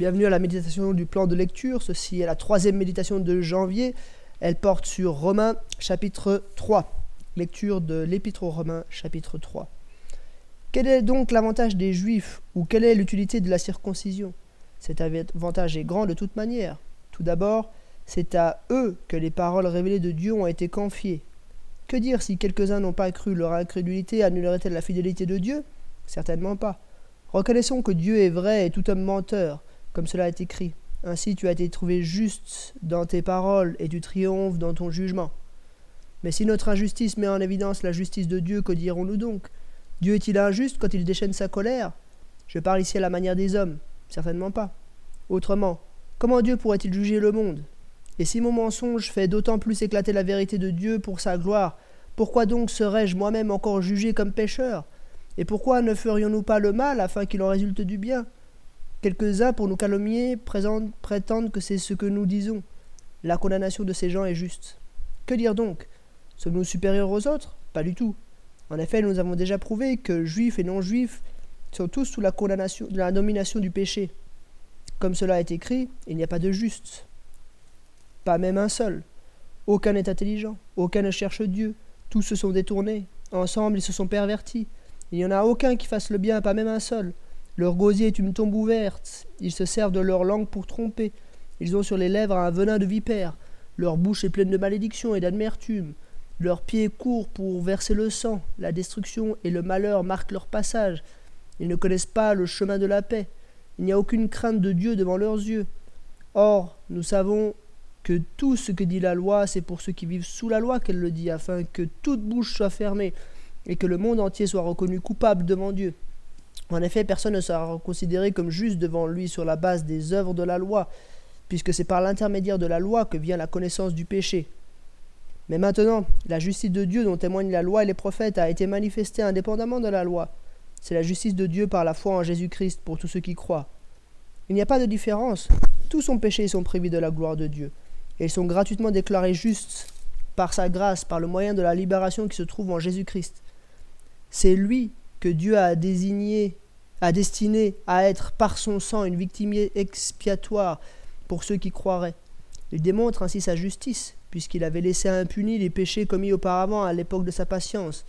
Bienvenue à la méditation du plan de lecture. Ceci est la troisième méditation de janvier. Elle porte sur Romains chapitre 3. Lecture de l'Épître aux Romains chapitre 3. Quel est donc l'avantage des Juifs ou quelle est l'utilité de la circoncision? Cet avantage est grand de toute manière. Tout d'abord, c'est à eux que les paroles révélées de Dieu ont été confiées. Que dire si quelques-uns n'ont pas cru Leur incrédulité annulerait-elle la fidélité de Dieu? Certainement pas. Reconnaissons que Dieu est vrai et tout homme menteur comme cela est écrit. Ainsi tu as été trouvé juste dans tes paroles et tu triomphes dans ton jugement. Mais si notre injustice met en évidence la justice de Dieu, que dirons-nous donc? Dieu est-il injuste quand il déchaîne sa colère? Je parle ici à la manière des hommes. Certainement pas. Autrement, comment Dieu pourrait-il juger le monde? Et si mon mensonge fait d'autant plus éclater la vérité de Dieu pour sa gloire, pourquoi donc serais-je moi-même encore jugé comme pécheur? Et pourquoi ne ferions-nous pas le mal afin qu'il en résulte du bien? Quelques-uns, pour nous calomnier, prétendent que c'est ce que nous disons. La condamnation de ces gens est juste. Que dire donc? Sommes-nous supérieurs aux autres? Pas du tout. En effet, nous avons déjà prouvé que juifs et non-juifs sont tous sous la condamnation, la domination du péché. Comme cela est écrit, il n'y a pas de juste. Pas même un seul. Aucun n'est intelligent, aucun ne cherche Dieu. Tous se sont détournés. Ensemble, ils se sont pervertis. Il n'y en a aucun qui fasse le bien, pas même un seul. Leur gosier est une tombe ouverte. Ils se servent de leur langue pour tromper. Ils ont sur les lèvres un venin de vipère. Leur bouche est pleine de malédiction et d'amertume. Leurs pieds courent pour verser le sang. La destruction et le malheur marquent leur passage. Ils ne connaissent pas le chemin de la paix. Il n'y a aucune crainte de Dieu devant leurs yeux. Or, nous savons que tout ce que dit la loi, c'est pour ceux qui vivent sous la loi qu'elle le dit, afin que toute bouche soit fermée et que le monde entier soit reconnu coupable devant Dieu. En effet, personne ne sera considéré comme juste devant lui sur la base des œuvres de la loi, puisque c'est par l'intermédiaire de la loi que vient la connaissance du péché. Mais maintenant, la justice de Dieu dont témoignent la loi et les prophètes a été manifestée indépendamment de la loi. C'est la justice de Dieu par la foi en Jésus-Christ pour tous ceux qui croient. Il n'y a pas de différence. Tous sont péchés et sont privés de la gloire de Dieu. Ils sont gratuitement déclarés justes par sa grâce, par le moyen de la libération qui se trouve en Jésus-Christ. C'est lui que Dieu a désigné, a destiné à être par son sang une victime expiatoire pour ceux qui croiraient. Il démontre ainsi sa justice, puisqu'il avait laissé impunis les péchés commis auparavant à l'époque de sa patience.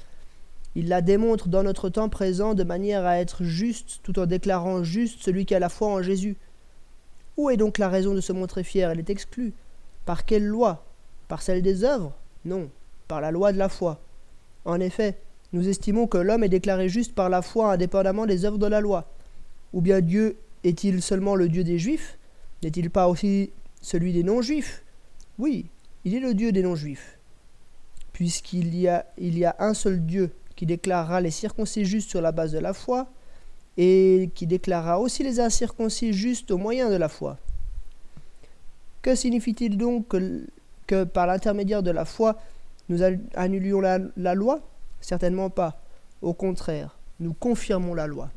Il la démontre dans notre temps présent de manière à être juste, tout en déclarant juste celui qui a la foi en Jésus. Où est donc la raison de se montrer fier? Elle est exclue. Par quelle loi? Par celle des œuvres? Non, par la loi de la foi. En effet, nous estimons que l'homme est déclaré juste par la foi indépendamment des œuvres de la loi. Ou bien Dieu est-il seulement le Dieu des Juifs? N'est-il pas aussi celui des non-Juifs? Oui, il est le Dieu des non-Juifs. Puisqu'il y a, un seul Dieu qui déclarera les circoncis justes sur la base de la foi, et qui déclarera aussi les incirconcis justes au moyen de la foi. Que signifie-t-il donc que, que par l'intermédiaire de la foi, nous annulions la loi? Certainement pas. Au contraire, nous confirmons la loi.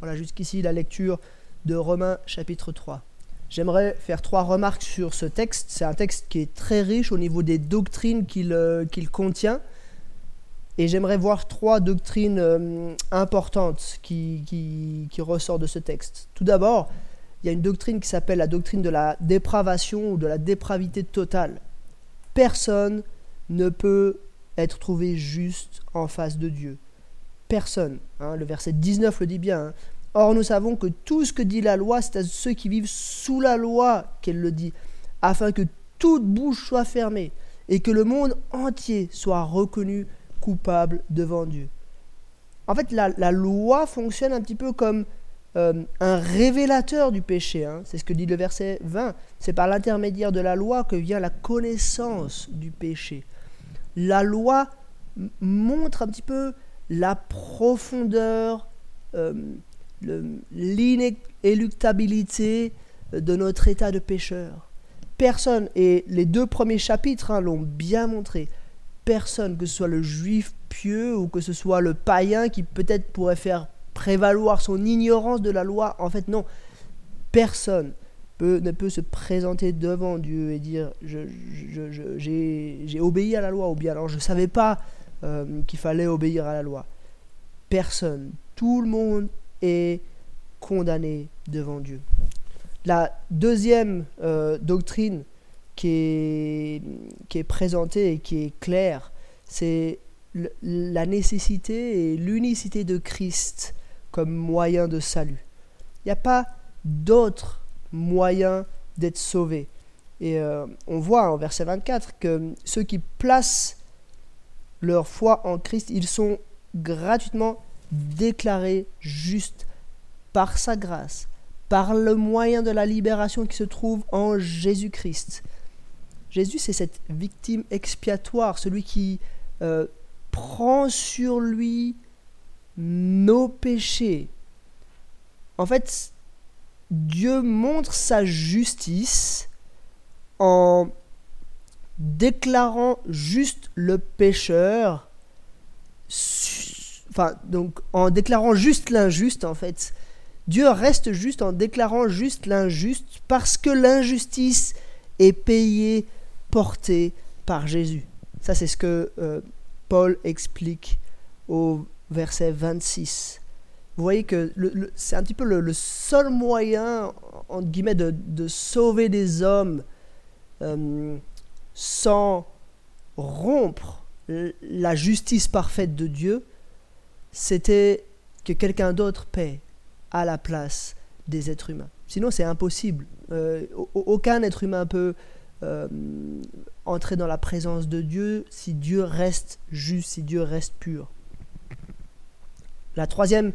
Voilà jusqu'ici la lecture de Romains chapitre 3. J'aimerais faire trois remarques sur ce texte. C'est un texte qui est très riche au niveau des doctrines qu'il euh, contient. Et j'aimerais voir trois doctrines euh, importantes qui, qui, qui ressortent de ce texte. Tout d'abord, il y a une doctrine qui s'appelle la doctrine de la dépravation ou de la dépravité totale. Personne ne peut être trouvé juste en face de Dieu. Personne. Hein, le verset 19 le dit bien. Hein. Or nous savons que tout ce que dit la loi, c'est à ceux qui vivent sous la loi qu'elle le dit, afin que toute bouche soit fermée et que le monde entier soit reconnu coupable devant Dieu. En fait, la, loi fonctionne un petit peu comme euh, un révélateur du péché. Hein. C'est ce que dit le verset 20. C'est par l'intermédiaire de la loi que vient la connaissance du péché la loi montre un petit peu la profondeur, euh, l'inéluctabilité de notre état de pécheur. Personne, et les deux premiers chapitres hein, l'ont bien montré, personne, que ce soit le juif pieux ou que ce soit le païen qui peut-être pourrait faire prévaloir son ignorance de la loi, en fait non, personne ne peut se présenter devant Dieu et dire j'ai obéi à la loi ou bien alors je ne savais pas euh, qu'il fallait obéir à la loi. Personne, tout le monde est condamné devant Dieu. La deuxième euh, doctrine qui est, qui est présentée et qui est claire, c'est la nécessité et l'unicité de Christ comme moyen de salut. Il n'y a pas d'autre moyen d'être sauvé. Et euh, on voit en verset 24 que ceux qui placent leur foi en Christ, ils sont gratuitement déclarés justes par sa grâce, par le moyen de la libération qui se trouve en Jésus-Christ. Jésus, c'est cette victime expiatoire, celui qui euh, prend sur lui nos péchés. En fait, Dieu montre sa justice en déclarant juste le pécheur, enfin, donc en déclarant juste l'injuste, en fait. Dieu reste juste en déclarant juste l'injuste parce que l'injustice est payée, portée par Jésus. Ça, c'est ce que euh, Paul explique au verset 26. Vous voyez que c'est un petit peu le, seul moyen, entre guillemets, de, sauver des hommes euh, sans rompre la justice parfaite de Dieu, c'était que quelqu'un d'autre paie à la place des êtres humains. Sinon, c'est impossible. Euh, aucun être humain peut euh, entrer dans la présence de Dieu si Dieu reste juste, si Dieu reste pur. La troisième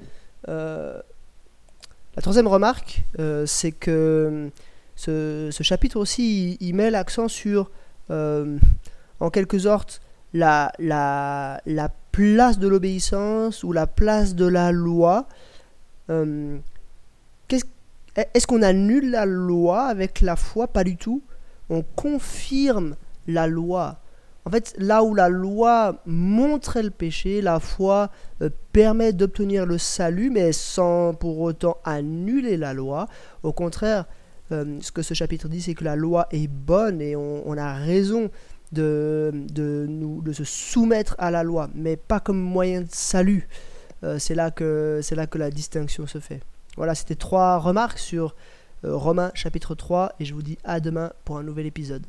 la troisième remarque, euh, c'est que ce, chapitre aussi, il, met l'accent sur, euh, en quelque sorte, la place de l'obéissance ou la place de la loi. Est-ce qu'on annule la loi avec la foi? Pas du tout. On confirme la loi. En fait, là où la loi montrait le péché, la foi euh, permet d'obtenir le salut, mais sans pour autant annuler la loi. Au contraire, euh, ce que ce chapitre dit, c'est que la loi est bonne et on, a raison de, se soumettre à la loi, mais pas comme moyen de salut. Euh, c'est là, que, là que la distinction se fait. Voilà, c'était trois remarques sur Romains chapitre 3, et je vous dis à demain pour un nouvel épisode.